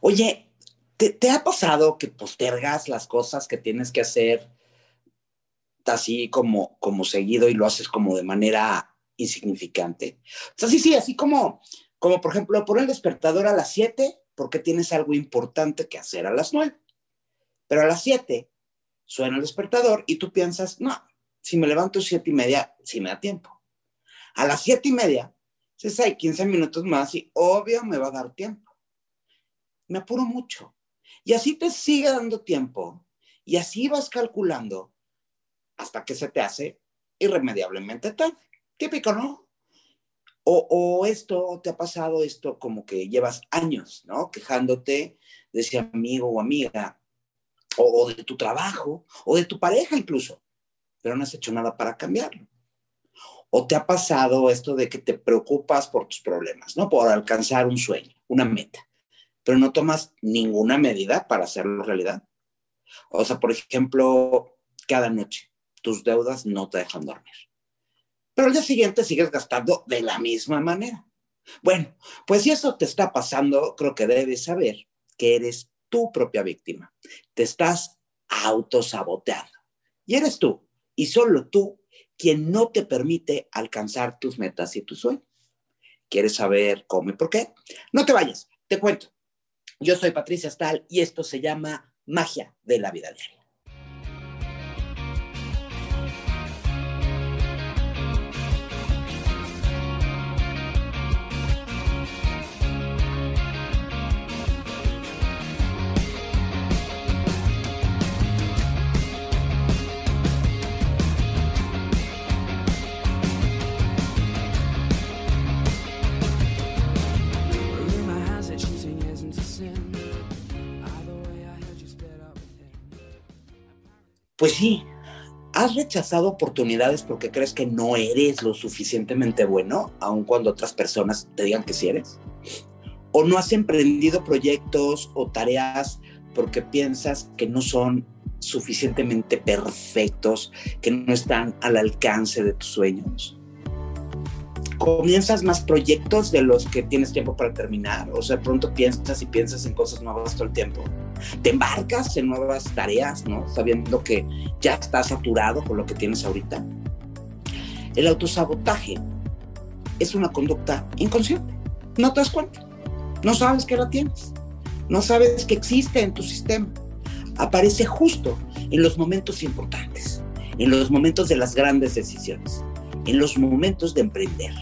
Oye, ¿te, ha pasado que postergas las cosas que tienes que hacer así como, como seguido y lo haces como de manera insignificante? O sea, sí, sí, así como, como por ejemplo, poner el despertador a las 7 porque tienes algo importante que hacer a las 9. Pero a las 7 suena el despertador y tú piensas, no, si me levanto siete y media, sí me da tiempo. A las siete y media, si hay 15 minutos más y obvio me va a dar tiempo. Me apuro mucho. Y así te sigue dando tiempo y así vas calculando hasta que se te hace irremediablemente tarde. Típico, ¿no? O, o, esto, te ha pasado esto como que llevas años, ¿no? Quejándote de ese amigo o amiga, o, o de tu trabajo, o de tu pareja incluso pero no has hecho nada para cambiarlo. ¿O te ha pasado esto de que te preocupas por tus problemas, ¿no? Por alcanzar un sueño, una meta, pero no tomas ninguna medida para hacerlo realidad? O sea, por ejemplo, cada noche tus deudas no te dejan dormir. Pero al día siguiente sigues gastando de la misma manera. Bueno, pues si eso te está pasando, creo que debes saber que eres tu propia víctima. Te estás autosaboteando. Y eres tú y solo tú quien no te permite alcanzar tus metas y tus sueños. ¿Quieres saber cómo y por qué? No te vayas, te cuento. Yo soy Patricia Stahl y esto se llama Magia de la Vida Diaria. Pues sí, has rechazado oportunidades porque crees que no eres lo suficientemente bueno, aun cuando otras personas te digan que sí eres. O no has emprendido proyectos o tareas porque piensas que no son suficientemente perfectos, que no están al alcance de tus sueños comienzas más proyectos de los que tienes tiempo para terminar. O sea, pronto piensas y piensas en cosas nuevas todo el tiempo. Te embarcas en nuevas tareas, ¿no? Sabiendo que ya estás saturado con lo que tienes ahorita. El autosabotaje es una conducta inconsciente. No te das cuenta. No sabes que la tienes. No sabes que existe en tu sistema. Aparece justo en los momentos importantes, en los momentos de las grandes decisiones, en los momentos de emprender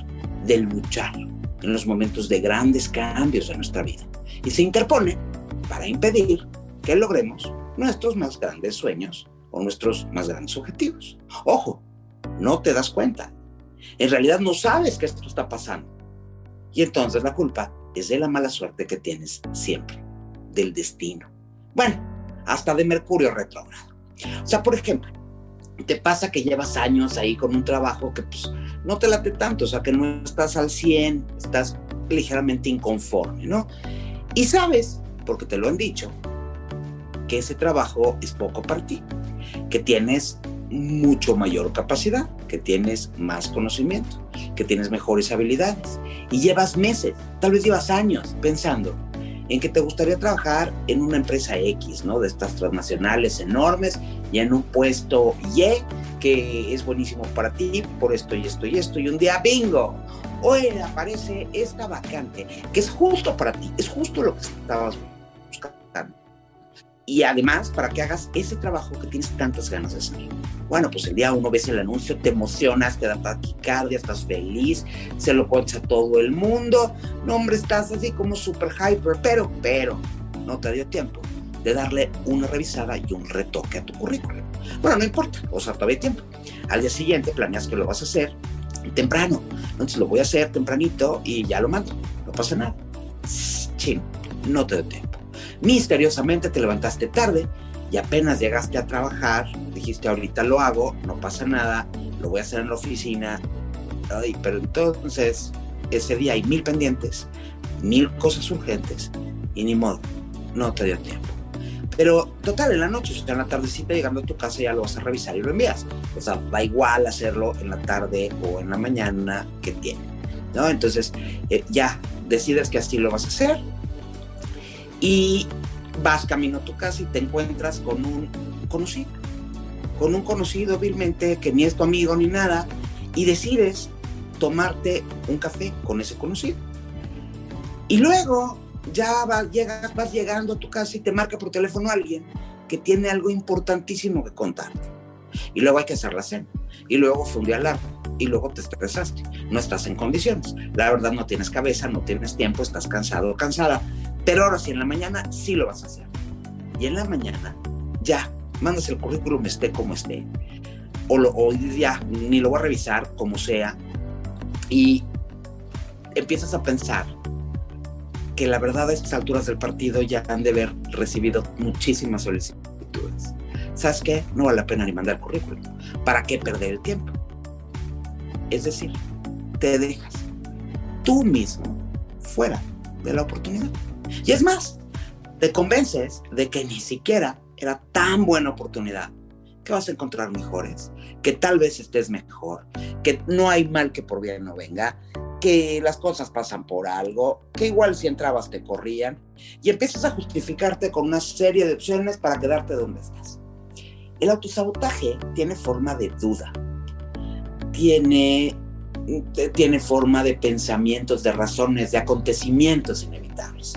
de luchar en los momentos de grandes cambios en nuestra vida y se interpone para impedir que logremos nuestros más grandes sueños o nuestros más grandes objetivos. Ojo, no te das cuenta. En realidad no sabes que esto está pasando. Y entonces la culpa es de la mala suerte que tienes siempre, del destino. Bueno, hasta de Mercurio retrógrado. O sea, por ejemplo, te pasa que llevas años ahí con un trabajo que pues no te late tanto, o sea, que no estás al 100, estás ligeramente inconforme, ¿no? Y sabes, porque te lo han dicho, que ese trabajo es poco para ti, que tienes mucho mayor capacidad, que tienes más conocimiento, que tienes mejores habilidades y llevas meses, tal vez llevas años pensando en que te gustaría trabajar en una empresa X, ¿no? De estas transnacionales enormes y en un puesto Y que es buenísimo para ti por esto y esto y esto. Y un día, bingo, hoy aparece esta vacante que es justo para ti, es justo lo que estabas buscando. Y además, para que hagas ese trabajo que tienes tantas ganas de hacer. Bueno, pues el día uno ves el anuncio, te emocionas, te da taquicardia, estás feliz, se lo cuentas a todo el mundo. No, hombre, estás así como super hyper, pero, pero, no te dio tiempo de darle una revisada y un retoque a tu currículum. Bueno, no importa, o sea, todavía hay tiempo. Al día siguiente planeas que lo vas a hacer temprano. Entonces lo voy a hacer tempranito y ya lo mando. No pasa nada. Chin, no te dio tiempo. Misteriosamente te levantaste tarde y apenas llegaste a trabajar, dijiste ahorita lo hago, no pasa nada, lo voy a hacer en la oficina. Ay, pero entonces ese día hay mil pendientes, mil cosas urgentes y ni modo, no te dio tiempo. Pero total, en la noche, si está en la tardecita llegando a tu casa, ya lo vas a revisar y lo envías. O sea, da igual hacerlo en la tarde o en la mañana que tiene. ¿no? Entonces, eh, ya decides que así lo vas a hacer y vas camino a tu casa y te encuentras con un conocido, con un conocido vilmente que ni es tu amigo ni nada, y decides tomarte un café con ese conocido. Y luego ya llegas, vas llegando a tu casa y te marca por teléfono alguien que tiene algo importantísimo que contarte. Y luego hay que hacer la cena. Y luego fue un día largo. Y luego te estresaste. No estás en condiciones. La verdad no tienes cabeza, no tienes tiempo, estás cansado o cansada. Pero ahora sí, en la mañana sí lo vas a hacer. Y en la mañana ya mandas el currículum esté como esté. O, lo, o ya ni lo voy a revisar como sea. Y empiezas a pensar que la verdad a estas alturas del partido ya han de haber recibido muchísimas solicitudes. ¿Sabes qué? No vale la pena ni mandar currículum. ¿Para qué perder el tiempo? Es decir, te dejas tú mismo fuera de la oportunidad. Y es más, te convences de que ni siquiera era tan buena oportunidad, que vas a encontrar mejores, que tal vez estés mejor, que no hay mal que por bien no venga, que las cosas pasan por algo, que igual si entrabas te corrían, y empiezas a justificarte con una serie de opciones para quedarte donde estás. El autosabotaje tiene forma de duda, tiene, tiene forma de pensamientos, de razones, de acontecimientos inevitables.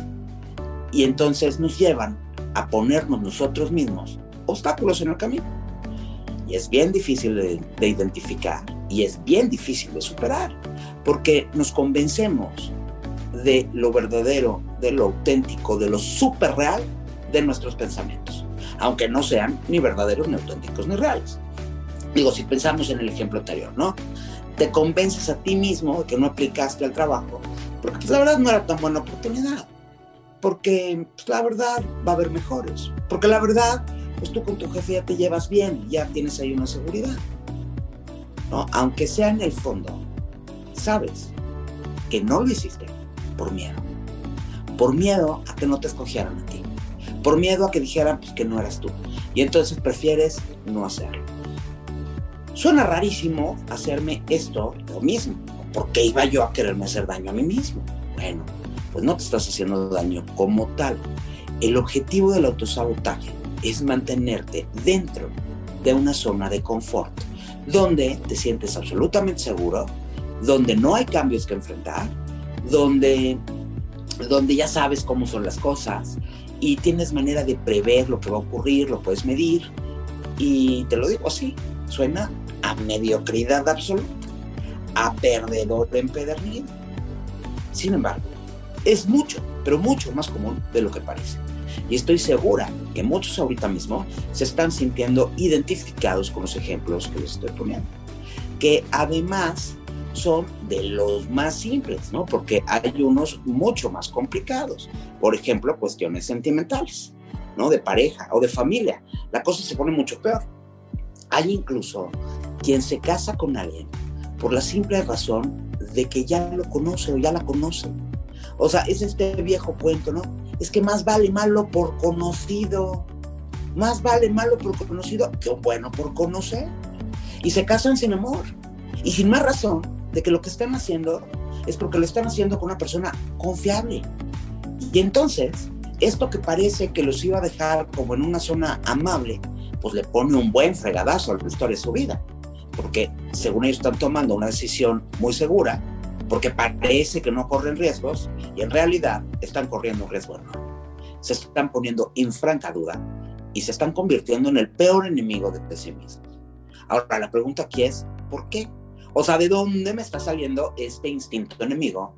Y entonces nos llevan a ponernos nosotros mismos obstáculos en el camino. Y es bien difícil de, de identificar y es bien difícil de superar porque nos convencemos de lo verdadero, de lo auténtico, de lo súper real de nuestros pensamientos, aunque no sean ni verdaderos, ni auténticos, ni reales. Digo, si pensamos en el ejemplo anterior, ¿no? Te convences a ti mismo de que no aplicaste al trabajo, porque pues, la verdad no era tan buena oportunidad, porque pues, la verdad va a haber mejores, porque la verdad, pues tú con tu jefe ya te llevas bien, ya tienes ahí una seguridad, ¿no? Aunque sea en el fondo, sabes que no lo hiciste por miedo. Por miedo a que no te escogieran a ti. Por miedo a que dijeran pues, que no eras tú. Y entonces prefieres no hacerlo. Suena rarísimo hacerme esto lo mismo. ¿Por qué iba yo a quererme hacer daño a mí mismo? Bueno, pues no te estás haciendo daño como tal. El objetivo del autosabotaje es mantenerte dentro de una zona de confort, donde te sientes absolutamente seguro, donde no hay cambios que enfrentar, donde, donde ya sabes cómo son las cosas y tienes manera de prever lo que va a ocurrir, lo puedes medir. Y te lo digo así, suena a mediocridad absoluta, a perdedor empedernido. Sin embargo, es mucho, pero mucho más común de lo que parece. Y estoy segura que muchos ahorita mismo se están sintiendo identificados con los ejemplos que les estoy poniendo. Que además son de los más simples, ¿no? Porque hay unos mucho más complicados. Por ejemplo, cuestiones sentimentales, ¿no? De pareja o de familia. La cosa se pone mucho peor. Hay incluso quien se casa con alguien por la simple razón de que ya lo conoce o ya la conoce. O sea, es este viejo cuento, ¿no? Es que más vale malo por conocido. Más vale malo por conocido que bueno por conocer. Y se casan sin amor. Y sin más razón de que lo que están haciendo es porque lo están haciendo con una persona confiable. Y entonces, esto que parece que los iba a dejar como en una zona amable, pues le pone un buen fregadazo al resto de su vida. Porque según ellos están tomando una decisión muy segura, porque parece que no corren riesgos y en realidad están corriendo un riesgo enorme. Se están poniendo en franca duda y se están convirtiendo en el peor enemigo de sí mismos. Ahora, la pregunta aquí es, ¿por qué? O sea, ¿de dónde me está saliendo este instinto enemigo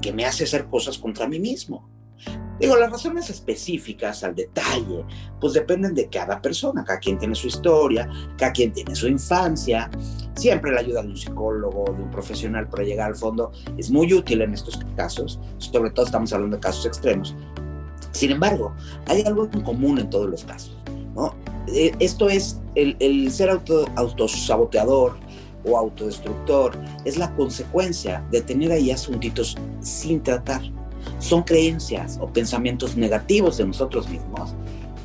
que me hace hacer cosas contra mí mismo? Digo, las razones específicas al detalle, pues dependen de cada persona, cada quien tiene su historia, cada quien tiene su infancia, siempre la ayuda de un psicólogo, de un profesional para llegar al fondo es muy útil en estos casos, sobre todo estamos hablando de casos extremos. Sin embargo, hay algo en común en todos los casos, ¿no? Eh, esto es el, el ser auto, autosaboteador, o autodestructor es la consecuencia de tener ahí asuntitos sin tratar. Son creencias o pensamientos negativos de nosotros mismos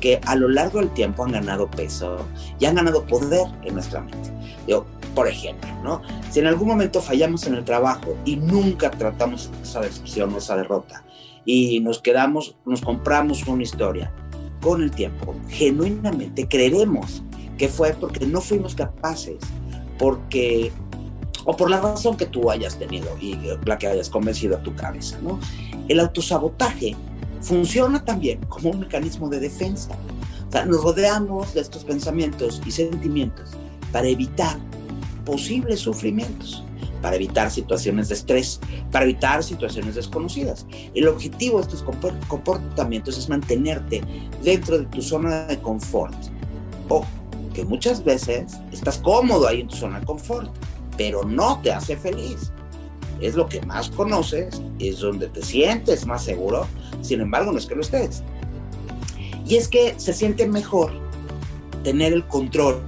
que a lo largo del tiempo han ganado peso y han ganado poder en nuestra mente. Yo, por ejemplo, ¿no? Si en algún momento fallamos en el trabajo y nunca tratamos esa decepción o esa derrota y nos quedamos, nos compramos una historia. Con el tiempo, genuinamente creeremos que fue porque no fuimos capaces, porque o por la razón que tú hayas tenido y la que hayas convencido a tu cabeza, ¿no? El autosabotaje funciona también como un mecanismo de defensa. O sea, nos rodeamos de estos pensamientos y sentimientos para evitar posibles sufrimientos para evitar situaciones de estrés, para evitar situaciones desconocidas. El objetivo de estos comportamientos es mantenerte dentro de tu zona de confort. Ojo, que muchas veces estás cómodo ahí en tu zona de confort, pero no te hace feliz. Es lo que más conoces, es donde te sientes más seguro, sin embargo no es que lo estés. Y es que se siente mejor tener el control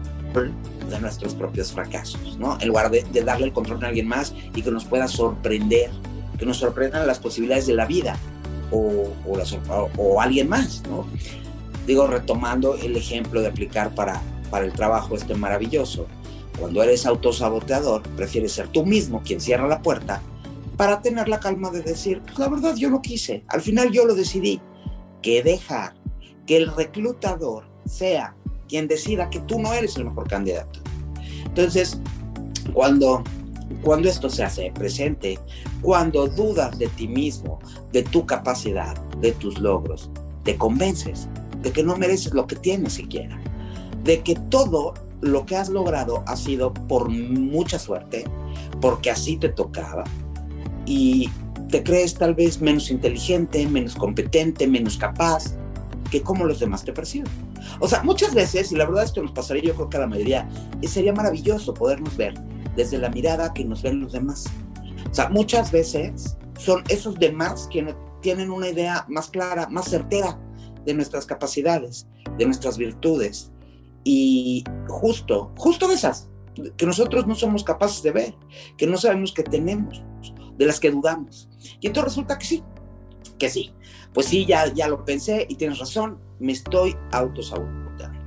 de nuestros propios fracasos, ¿no? En lugar de, darle el control a alguien más y que nos pueda sorprender, que nos sorprendan las posibilidades de la vida o, o, alguien más, ¿no? Digo, retomando el ejemplo de aplicar para, para el trabajo este maravilloso, cuando eres autosaboteador, prefieres ser tú mismo quien cierra la puerta para tener la calma de decir, pues la verdad yo no quise, al final yo lo decidí, que dejar que el reclutador sea quien decida que tú no eres el mejor candidato. Entonces, cuando, cuando esto se hace presente, cuando dudas de ti mismo, de tu capacidad, de tus logros, te convences de que no mereces lo que tienes siquiera, de que todo lo que has logrado ha sido por mucha suerte, porque así te tocaba, y te crees tal vez menos inteligente, menos competente, menos capaz, que como los demás te perciben. O sea, muchas veces, y la verdad es que nos pasaría yo creo que a la mayoría, sería maravilloso podernos ver desde la mirada que nos ven los demás. O sea, muchas veces son esos demás quienes tienen una idea más clara, más certera de nuestras capacidades, de nuestras virtudes. Y justo, justo de esas, que nosotros no somos capaces de ver, que no sabemos que tenemos, de las que dudamos. Y entonces resulta que sí, que sí, pues sí, ya, ya lo pensé y tienes razón, me estoy autosabotando.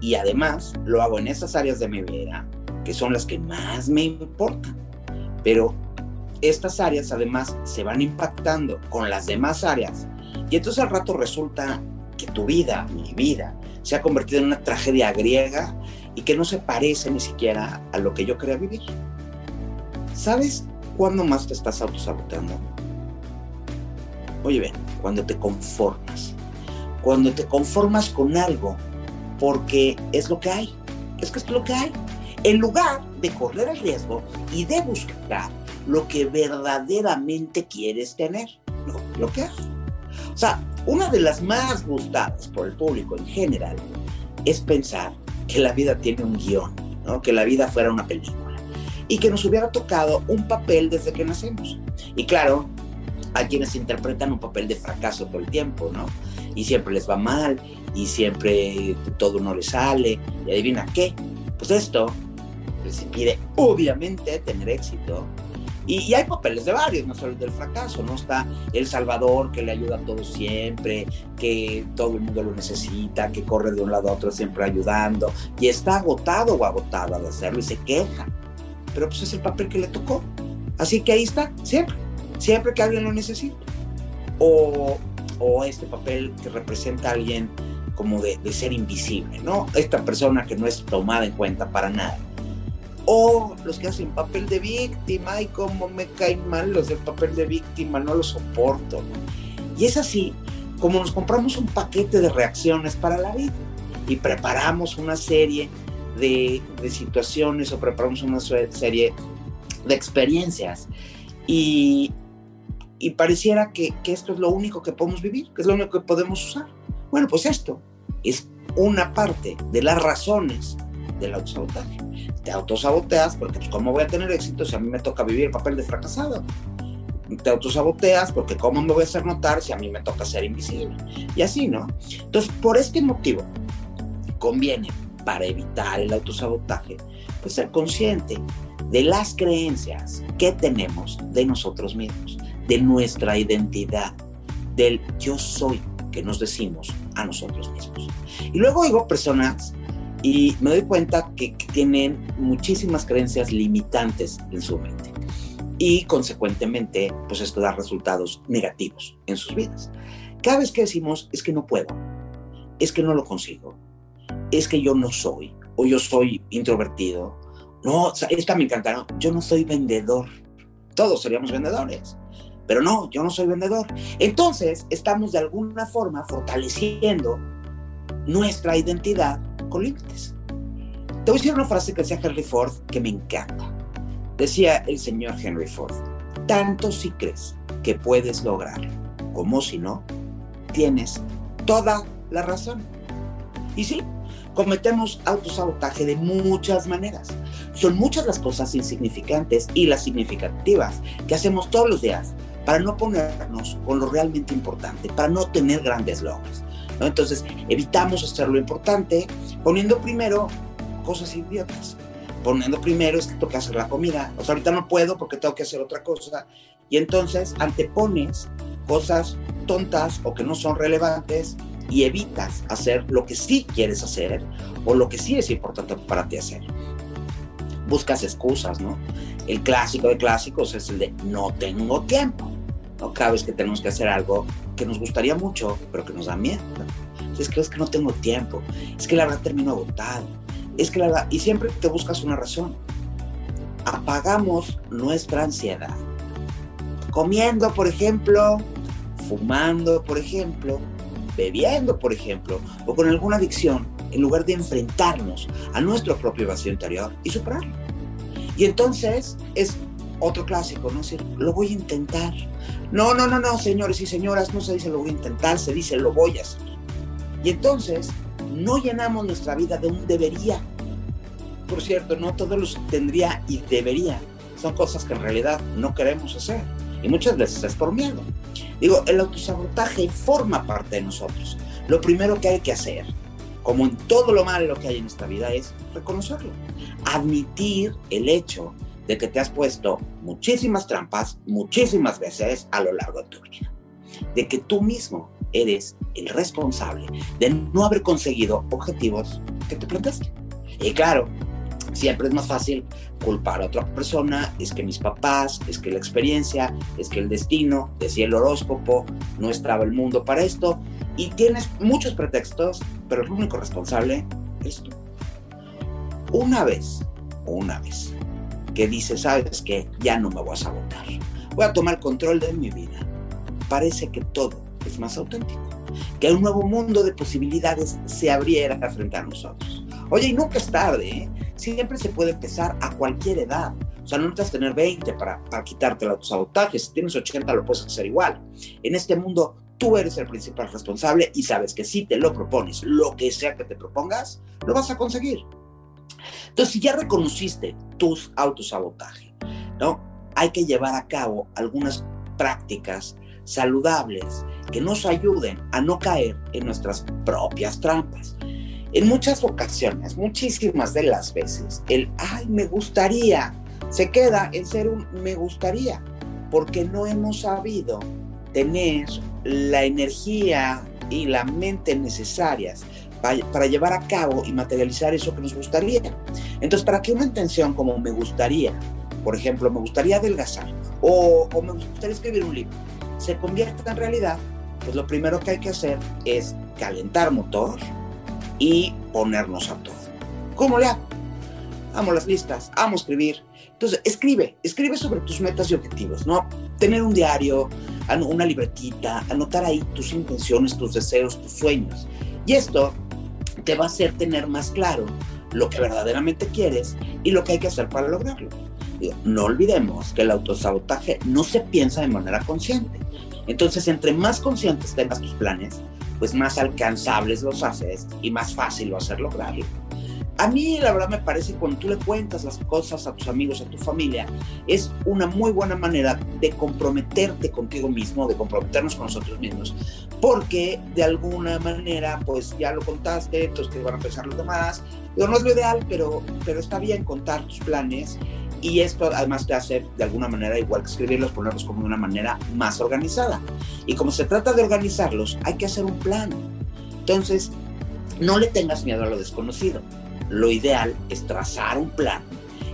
Y además lo hago en esas áreas de mi vida que son las que más me importan. Pero estas áreas además se van impactando con las demás áreas. Y entonces al rato resulta que tu vida, mi vida, se ha convertido en una tragedia griega y que no se parece ni siquiera a lo que yo quería vivir. ¿Sabes cuándo más te estás autosaboteando? Oye, ven, cuando te conformas. Cuando te conformas con algo porque es lo que hay. Es que es lo que hay. En lugar de correr el riesgo y de buscar lo que verdaderamente quieres tener. Lo que hay. O sea, una de las más gustadas por el público en general es pensar que la vida tiene un guion, que la vida fuera una película y que nos hubiera tocado un papel desde que nacemos. Y claro, hay quienes interpretan un papel de fracaso todo el tiempo, ¿no? Y siempre les va mal, y siempre todo no les sale, y adivina qué, pues esto les impide obviamente tener éxito. Y, hay papeles de varios, no solo el del fracaso, ¿no? Está el Salvador que le ayuda a todos siempre, que todo el mundo lo necesita, que corre de un lado a otro siempre ayudando, y está agotado o agotada de hacerlo y se queja. Pero pues es el papel que le tocó. Así que ahí está, siempre siempre que alguien lo necesite. O, o este papel que representa a alguien como de, de, ser invisible, ¿no? Esta persona que no es tomada en cuenta para nada. O los que hacen papel de víctima y como me caen mal los del papel de víctima, no lo soporto. Y es así como nos compramos un paquete de reacciones para la vida y preparamos una serie de, de situaciones o preparamos una serie de experiencias. Y, y pareciera que, que, esto es lo único que podemos vivir, que es lo único que podemos usar. Bueno, pues esto es una parte de las razones del autosabotaje. Te autosaboteas porque, pues, ¿cómo voy a tener éxito si a mí me toca vivir el papel de fracasado? Te autosaboteas porque, ¿cómo me voy a hacer notar si a mí me toca ser invisible? Y así, ¿no? Entonces, por este motivo, conviene, para evitar el autosabotaje, pues ser consciente de las creencias que tenemos de nosotros mismos de nuestra identidad, del yo soy que nos decimos a nosotros mismos. Y luego oigo personas y me doy cuenta que, tienen muchísimas creencias limitantes en su mente. y consecuentemente, pues esto da resultados negativos en sus vidas. Cada vez que decimos, es que no puedo, es que no lo consigo, es que yo no soy, o yo soy introvertido, no, o sea, esta me encantaron, yo no soy vendedor, todos seríamos vendedores, pero no, yo no soy vendedor. Entonces, estamos de alguna forma fortaleciendo nuestra identidad límites. Te voy a decir una frase que decía Henry Ford que me encanta. Decía el señor Henry Ford, tanto si crees que puedes lograrlo como si no, tienes toda la razón. Y sí, cometemos autosabotaje de muchas maneras. Son muchas las cosas insignificantes y las significativas que hacemos todos los días para no ponernos con lo realmente importante, para no tener grandes logros. ¿No? Entonces, evitamos hacer lo importante poniendo primero cosas idiotas. Poniendo primero es que que hacer la comida. O sea, ahorita no puedo porque tengo que hacer otra cosa. Y entonces antepones cosas tontas o que no son relevantes y evitas hacer lo que sí quieres hacer o lo que sí es importante para ti hacer. Buscas excusas, ¿no? El clásico de clásicos es el de no tengo tiempo. ¿no? Cada vez que tenemos que hacer algo que nos gustaría mucho, pero que nos da miedo. Es que es que no tengo tiempo, es que la verdad termino agotado, es que la verdad, y siempre te buscas una razón. Apagamos nuestra ansiedad. Comiendo, por ejemplo, fumando, por ejemplo, bebiendo, por ejemplo, o con alguna adicción, en lugar de enfrentarnos a nuestro propio vacío interior y superarlo. Y entonces es otro clásico, ¿no? decir, lo voy a intentar. No, no, no, no, señores y señoras, no se dice lo voy a intentar, se dice lo voy a hacer. Y entonces no llenamos nuestra vida de un debería. Por cierto, no todos los tendría y debería. Son cosas que en realidad no queremos hacer. Y muchas veces es por miedo. Digo, el autosabotaje forma parte de nosotros. Lo primero que hay que hacer, como en todo lo malo que hay en esta vida, es reconocerlo. Admitir el hecho de que te has puesto muchísimas trampas, muchísimas veces a lo largo de tu vida. De que tú mismo eres el responsable de no haber conseguido objetivos que te planteaste. Y claro, siempre es más fácil culpar a otra persona, es que mis papás, es que la experiencia, es que el destino, decía el horóscopo, no estaba el mundo para esto, y tienes muchos pretextos, pero el único responsable es tú. Una vez, una vez, que dices, sabes que ya no me voy a sabotar, voy a tomar control de mi vida, parece que todo es más auténtico, que un nuevo mundo de posibilidades se abriera frente a nosotros. Oye, y nunca es tarde, ¿eh? siempre se puede empezar a cualquier edad. O sea, no necesitas tener 20 para, para quitarte el autosabotaje. Si tienes 80, lo puedes hacer igual. En este mundo, tú eres el principal responsable y sabes que si te lo propones, lo que sea que te propongas, lo vas a conseguir. Entonces, si ya reconociste tus autosabotaje, ¿no? Hay que llevar a cabo algunas prácticas saludables que nos ayuden a no caer en nuestras propias trampas. En muchas ocasiones, muchísimas de las veces, el ay, me gustaría se queda en ser un me gustaría, porque no hemos sabido tener la energía y la mente necesarias para, llevar a cabo y materializar eso que nos gustaría. Entonces, para que una intención como me gustaría, por ejemplo, me gustaría adelgazar o, o me gustaría escribir un libro, se convierta en realidad, pues lo primero que hay que hacer es calentar motor, y ponernos a todo. ¿Cómo le hago? Amo las listas, amo escribir. Entonces, escribe, escribe sobre tus metas y objetivos, ¿no? Tener un diario, una libretita, anotar ahí tus intenciones, tus deseos, tus sueños. Y esto te va a hacer tener más claro lo que verdaderamente quieres y lo que hay que hacer para lograrlo. no olvidemos que el autosabotaje no se piensa de manera consciente. Entonces, entre más conscientes tengas tus planes, pues más alcanzables los haces y más fácil va a ser lograrlo. A mí la verdad me parece que cuando tú le cuentas las cosas a tus amigos, a tu familia, es una muy buena manera de comprometerte contigo mismo, de comprometernos con nosotros mismos, porque de alguna manera pues ya lo contaste, entonces que van a pensar los demás. Digo, no es lo ideal, pero, pero está bien contar tus planes y esto además te hace de alguna manera, igual que escribirlos, ponerlos como de una manera más organizada. Y como se trata de organizarlos, hay que hacer un plan. Entonces, no le tengas miedo a lo desconocido. Lo ideal es trazar un plan,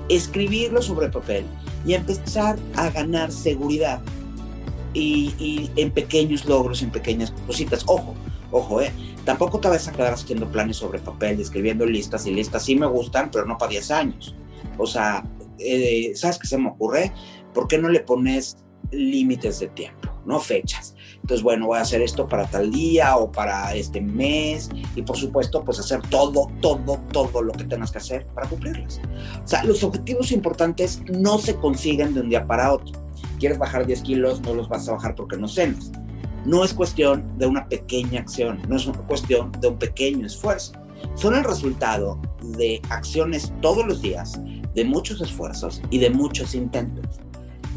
escribirlo sobre papel y empezar a ganar seguridad y, en pequeños logros, en pequeñas cositas. Ojo, ojo, ¿eh? Tampoco te vas a quedar haciendo planes sobre papel, escribiendo listas y listas. Sí me gustan, pero no para 10 años. O sea, eh, ¿sabes qué se me ocurre? ¿Por qué no le pones límites de tiempo, no fechas? Entonces, bueno, voy a hacer esto para tal día o para este mes y por supuesto, pues hacer todo, todo, todo lo que tengas que hacer para cumplirlas. O sea, los objetivos importantes no se consiguen de un día para otro. Quieres bajar 10 kilos, no los vas a bajar porque no cenas. No es cuestión de una pequeña acción, no es una cuestión de un pequeño esfuerzo. Son el resultado de acciones todos los días, de muchos esfuerzos y de muchos intentos.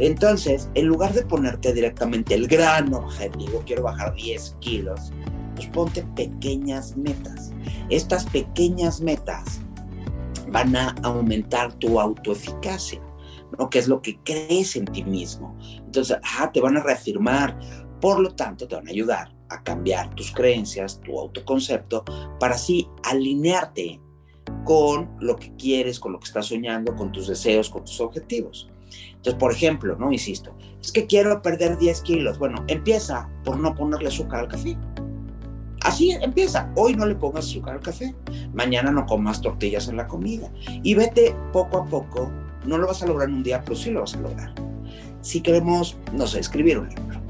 Entonces, en lugar de ponerte directamente el gran objetivo, quiero bajar 10 kilos, pues ponte pequeñas metas. Estas pequeñas metas van a aumentar tu autoeficacia, ¿no? Que es lo que crees en ti mismo. Entonces, te van a reafirmar. Por lo tanto, te van a ayudar a cambiar tus creencias, tu autoconcepto, para así alinearte con lo que quieres, con lo que estás soñando, con tus deseos, con tus objetivos. Entonces, por ejemplo, ¿no? Insisto, es que quiero perder 10 kilos. Bueno, empieza por no ponerle azúcar al café. Así empieza. Hoy no le pongas azúcar al café. Mañana no comas tortillas en la comida. Y vete poco a poco. No lo vas a lograr en un día, pero sí lo vas a lograr. Si queremos, no sé, escribir un libro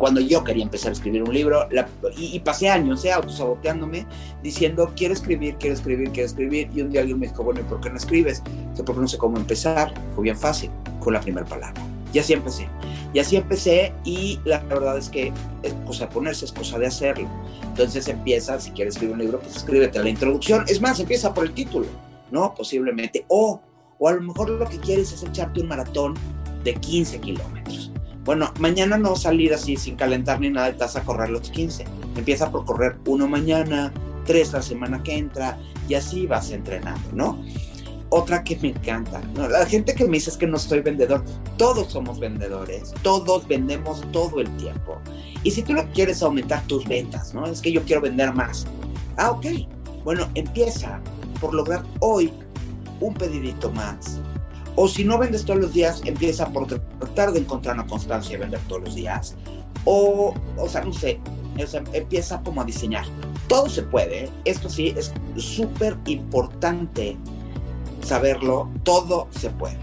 cuando yo quería empezar a escribir un libro y, pasé años ¿eh? autosaboteándome diciendo quiero escribir, quiero escribir, quiero escribir y un día alguien me dijo, bueno, ¿y por qué no escribes? Yo, porque no sé cómo empezar. Fue bien fácil, con la primera palabra. Y así empecé. Y así empecé y la verdad es que es cosa de ponerse, es cosa de hacerlo. Entonces empieza, si quieres escribir un libro, pues escríbete la introducción. Es más, empieza por el título, ¿no? Posiblemente. O, o a lo mejor lo que quieres es echarte un maratón de 15 kilómetros bueno, mañana no salir así sin calentar ni nada, estás a correr los 15. Empieza por correr uno mañana, tres la semana que entra y así vas entrenando, ¿no? Otra que me encanta, la gente que me dice es que no soy vendedor, todos somos vendedores, todos vendemos todo el tiempo. Y si tú no quieres aumentar tus ventas, ¿no? Es que yo quiero vender más. Ah, ok. Bueno, empieza por lograr hoy un pedidito más, o si no vendes todos los días, empieza por tratar de encontrar una constancia y vender todos los días. O, o sea, no sé, empieza como a diseñar. Todo se puede, ¿eh? esto sí es súper importante saberlo, todo se puede.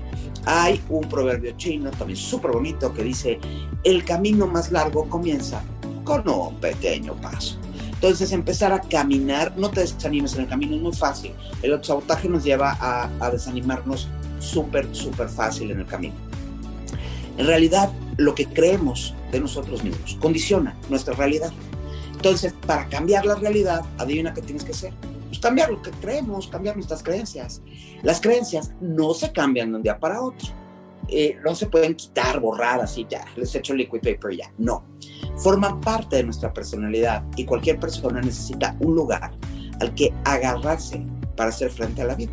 Hay un proverbio chino también súper bonito que dice, el camino más largo comienza con un pequeño paso. Entonces empezar a caminar, no te desanimes en el camino, es muy fácil. El autosabotaje nos lleva a, a desanimarnos súper, súper fácil en el camino. En realidad, lo que creemos de nosotros mismos condiciona nuestra realidad. Entonces, para cambiar la realidad, adivina qué tienes que hacer. Pues cambiar lo que creemos, cambiar nuestras creencias. Las creencias no se cambian de un día para otro. Eh, no se pueden quitar, borrar así ya, les echo liquid paper ya. No. Forman parte de nuestra personalidad y cualquier persona necesita un lugar al que agarrarse para hacer frente a la vida.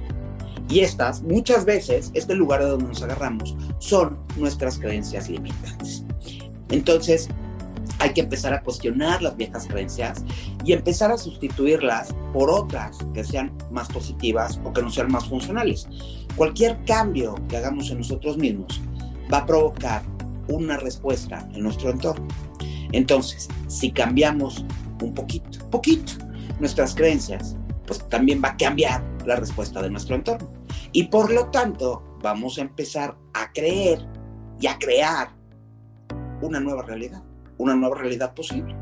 Y estas, muchas veces, este lugar de donde nos agarramos, son nuestras creencias limitantes. Entonces, hay que empezar a cuestionar las viejas creencias y empezar a sustituirlas por otras que sean más positivas o que no sean más funcionales. Cualquier cambio que hagamos en nosotros mismos va a provocar una respuesta en nuestro entorno. Entonces, si cambiamos un poquito, poquito nuestras creencias, pues también va a cambiar la respuesta de nuestro entorno. Y por lo tanto, vamos a empezar a creer y a crear una nueva realidad, una nueva realidad posible.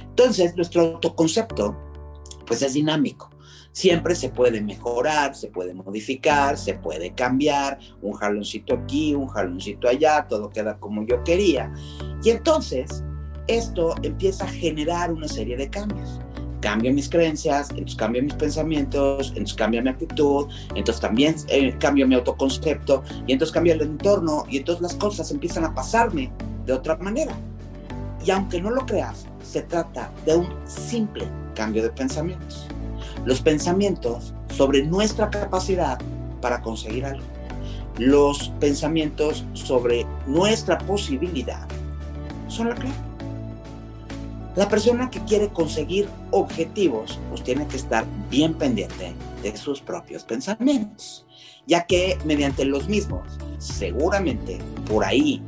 Entonces, nuestro autoconcepto, pues es dinámico. Siempre se puede mejorar, se puede modificar, se puede cambiar, un jaloncito aquí, un jaloncito allá, todo queda como yo quería. Y entonces, esto empieza a generar una serie de cambios cambio mis creencias, entonces cambio mis pensamientos, entonces cambia mi actitud, entonces también eh, cambio mi autoconcepto y entonces cambia el entorno y entonces las cosas empiezan a pasarme de otra manera. Y aunque no lo creas, se trata de un simple cambio de pensamientos. Los pensamientos sobre nuestra capacidad para conseguir algo. Los pensamientos sobre nuestra posibilidad son la clave. La persona que quiere conseguir objetivos, pues tiene que estar bien pendiente de sus propios pensamientos, ya que mediante los mismos, seguramente por ahí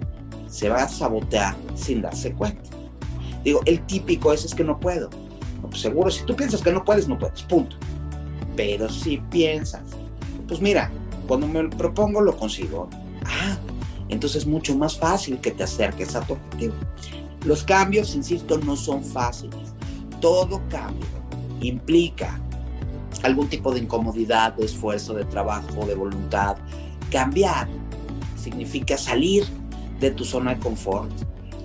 se va a sabotear sin darse cuenta. Digo, el típico es, que no puedo. pues seguro, si tú piensas que no puedes, no puedes, punto. Pero si piensas, pues mira, cuando me lo propongo lo consigo. Ah, entonces es mucho más fácil que te acerques a tu objetivo. Los cambios, insisto, no son fáciles. Todo cambio implica algún tipo de incomodidad, de esfuerzo, de trabajo, de voluntad. Cambiar significa salir de tu zona de confort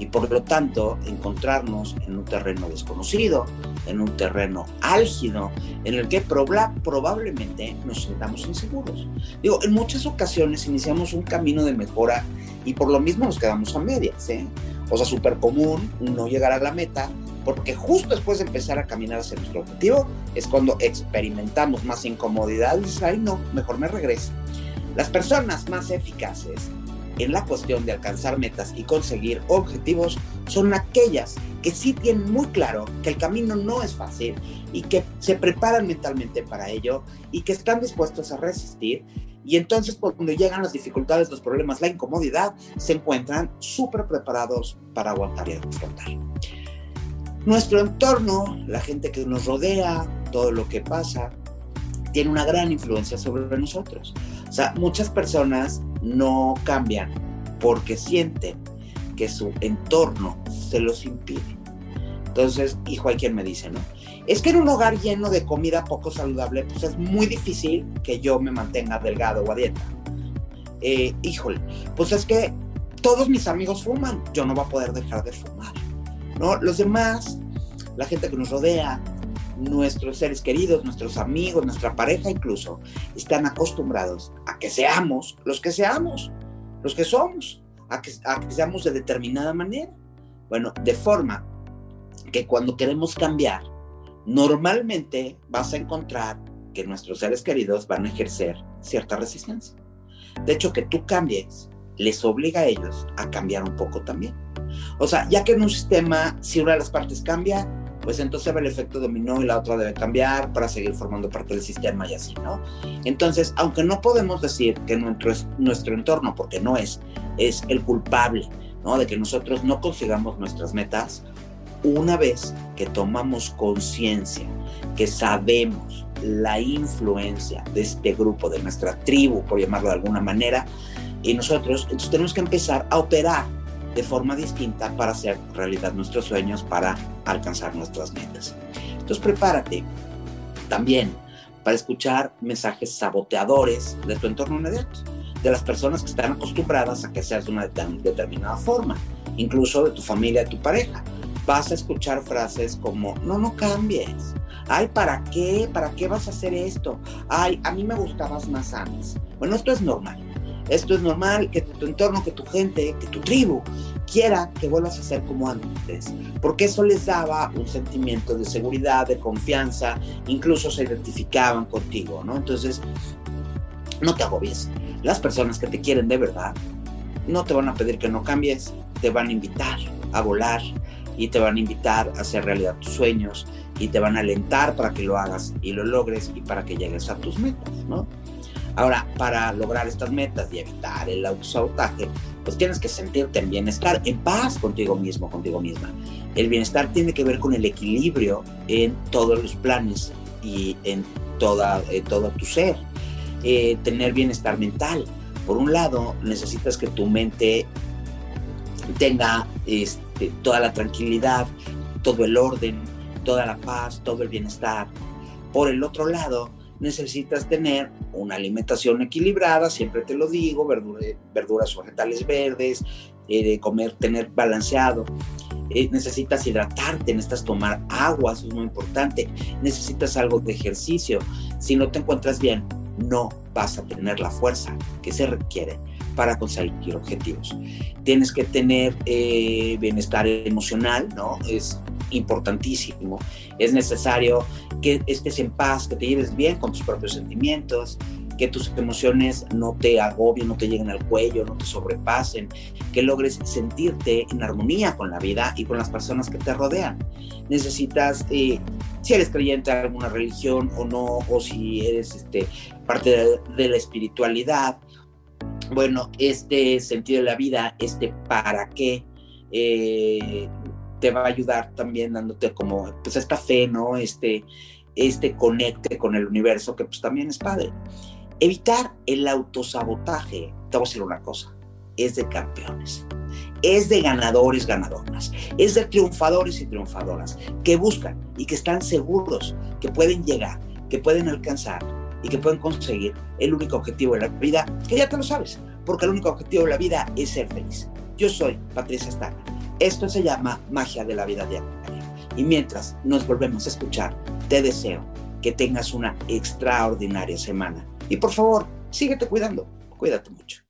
y por lo tanto encontrarnos en un terreno desconocido, en un terreno álgido, en el que probablemente nos sentamos inseguros. Digo, en muchas ocasiones iniciamos un camino de mejora y por lo mismo nos quedamos a medias. ¿eh? O sea, súper común no llegar a la meta porque justo después de empezar a caminar hacia nuestro objetivo es cuando experimentamos más incomodidad y dices, ay no, mejor me regreso. Las personas más eficaces en la cuestión de alcanzar metas y conseguir objetivos son aquellas que sí tienen muy claro que el camino no es fácil y que se preparan mentalmente para ello y que están dispuestos a resistir y entonces cuando llegan las dificultades, los problemas, la incomodidad, se encuentran súper preparados para aguantar y afrontar. Nuestro entorno, la gente que nos rodea, todo lo que pasa, tiene una gran influencia sobre nosotros. O sea, muchas personas no cambian porque sienten que su entorno se los impide. Entonces, hijo, hay quien me dice, ¿no? Es que en un hogar lleno de comida poco saludable, pues es muy difícil que yo me mantenga delgado o a dieta. Eh, híjole, pues es que todos mis amigos fuman, yo no voy a poder dejar de fumar, ¿no? Los demás, la gente que nos rodea, nuestros seres queridos, nuestros amigos, nuestra pareja incluso, están acostumbrados a que seamos los que seamos, los que somos, a que, seamos de determinada manera. Bueno, de forma que cuando queremos cambiar, normalmente vas a encontrar que nuestros seres queridos van a ejercer cierta resistencia. De hecho, que tú cambies les obliga a ellos a cambiar un poco también. O sea, ya que en un sistema, si una de las partes cambia, pues entonces el efecto dominó y la otra debe cambiar para seguir formando parte del sistema y así, ¿no? Entonces, aunque no podemos decir que nuestro, nuestro entorno, porque no es, es el culpable, ¿no? De que nosotros no consigamos nuestras metas, una vez que tomamos conciencia, que sabemos la influencia de este grupo, de nuestra tribu, por llamarlo de alguna manera, y nosotros, entonces tenemos que empezar a operar de forma distinta para hacer realidad nuestros sueños, para alcanzar nuestras metas. Entonces prepárate también para escuchar mensajes saboteadores de tu entorno inmediato, de las personas que están acostumbradas a que seas de una determinada forma, incluso de tu familia, de tu pareja. Vas a escuchar frases como, no, no cambies. Ay, ¿para qué? ¿Para qué vas a hacer esto? Ay, a mí me gustabas más antes. Bueno, esto es normal esto es normal, que tu entorno, que tu gente, que tu tribu quiera que vuelvas a ser como antes, porque eso les daba un sentimiento de seguridad, de confianza, incluso se identificaban contigo, ¿no? Entonces, no te agobies. Las personas que te quieren de verdad no te van a pedir que no cambies, te van a invitar a volar y te van a invitar a hacer realidad tus sueños y te van a alentar para que lo hagas y lo logres y para que llegues a tus metas, ¿no? Ahora, para lograr estas metas y evitar el autosabotaje, pues tienes que sentirte en bienestar, en paz contigo mismo, contigo misma. El bienestar tiene que ver con el equilibrio en todos los planes y en toda, todo tu ser. Eh, tener bienestar mental. Por un lado, necesitas que tu mente tenga este, toda la tranquilidad, todo el orden, toda la paz, todo el bienestar. Por el otro lado, necesitas tener una alimentación equilibrada, siempre te lo digo, verduras vegetales verdes, eh, comer, tener balanceado. Eh, necesitas hidratarte, necesitas tomar agua, eso es muy importante. Necesitas algo de ejercicio. Si no te encuentras bien, no vas a tener la fuerza que se requiere para conseguir objetivos. Tienes que tener eh, bienestar emocional, ¿no? Importantísimo. Es necesario que estés en paz, que te lleves bien con tus propios sentimientos, que tus emociones no te agobien, no te lleguen al cuello, no te sobrepasen, que logres sentirte en armonía con la vida y con las personas que te rodean. Necesitas, eh, si eres creyente de alguna religión o no, o si eres este, parte de, la espiritualidad. Bueno, este sentido de la vida, este para qué, eh, te va a ayudar también dándote como, pues esta fe, ¿no? Este, este conecte con el universo, que pues también es padre. Evitar el autosabotaje, te voy a decir una cosa, es de campeones, es de ganadores, ganadoras, es de triunfadores y triunfadoras que buscan y que están seguros que pueden llegar, que pueden alcanzar y que pueden conseguir el único objetivo de la vida, que ya te lo sabes, porque el único objetivo de la vida es ser feliz. Yo soy Patricia Stana. Esto se llama magia de la vida diaria. Y mientras nos volvemos a escuchar, te deseo que tengas una extraordinaria semana. Y por favor, síguete cuidando. Cuídate mucho.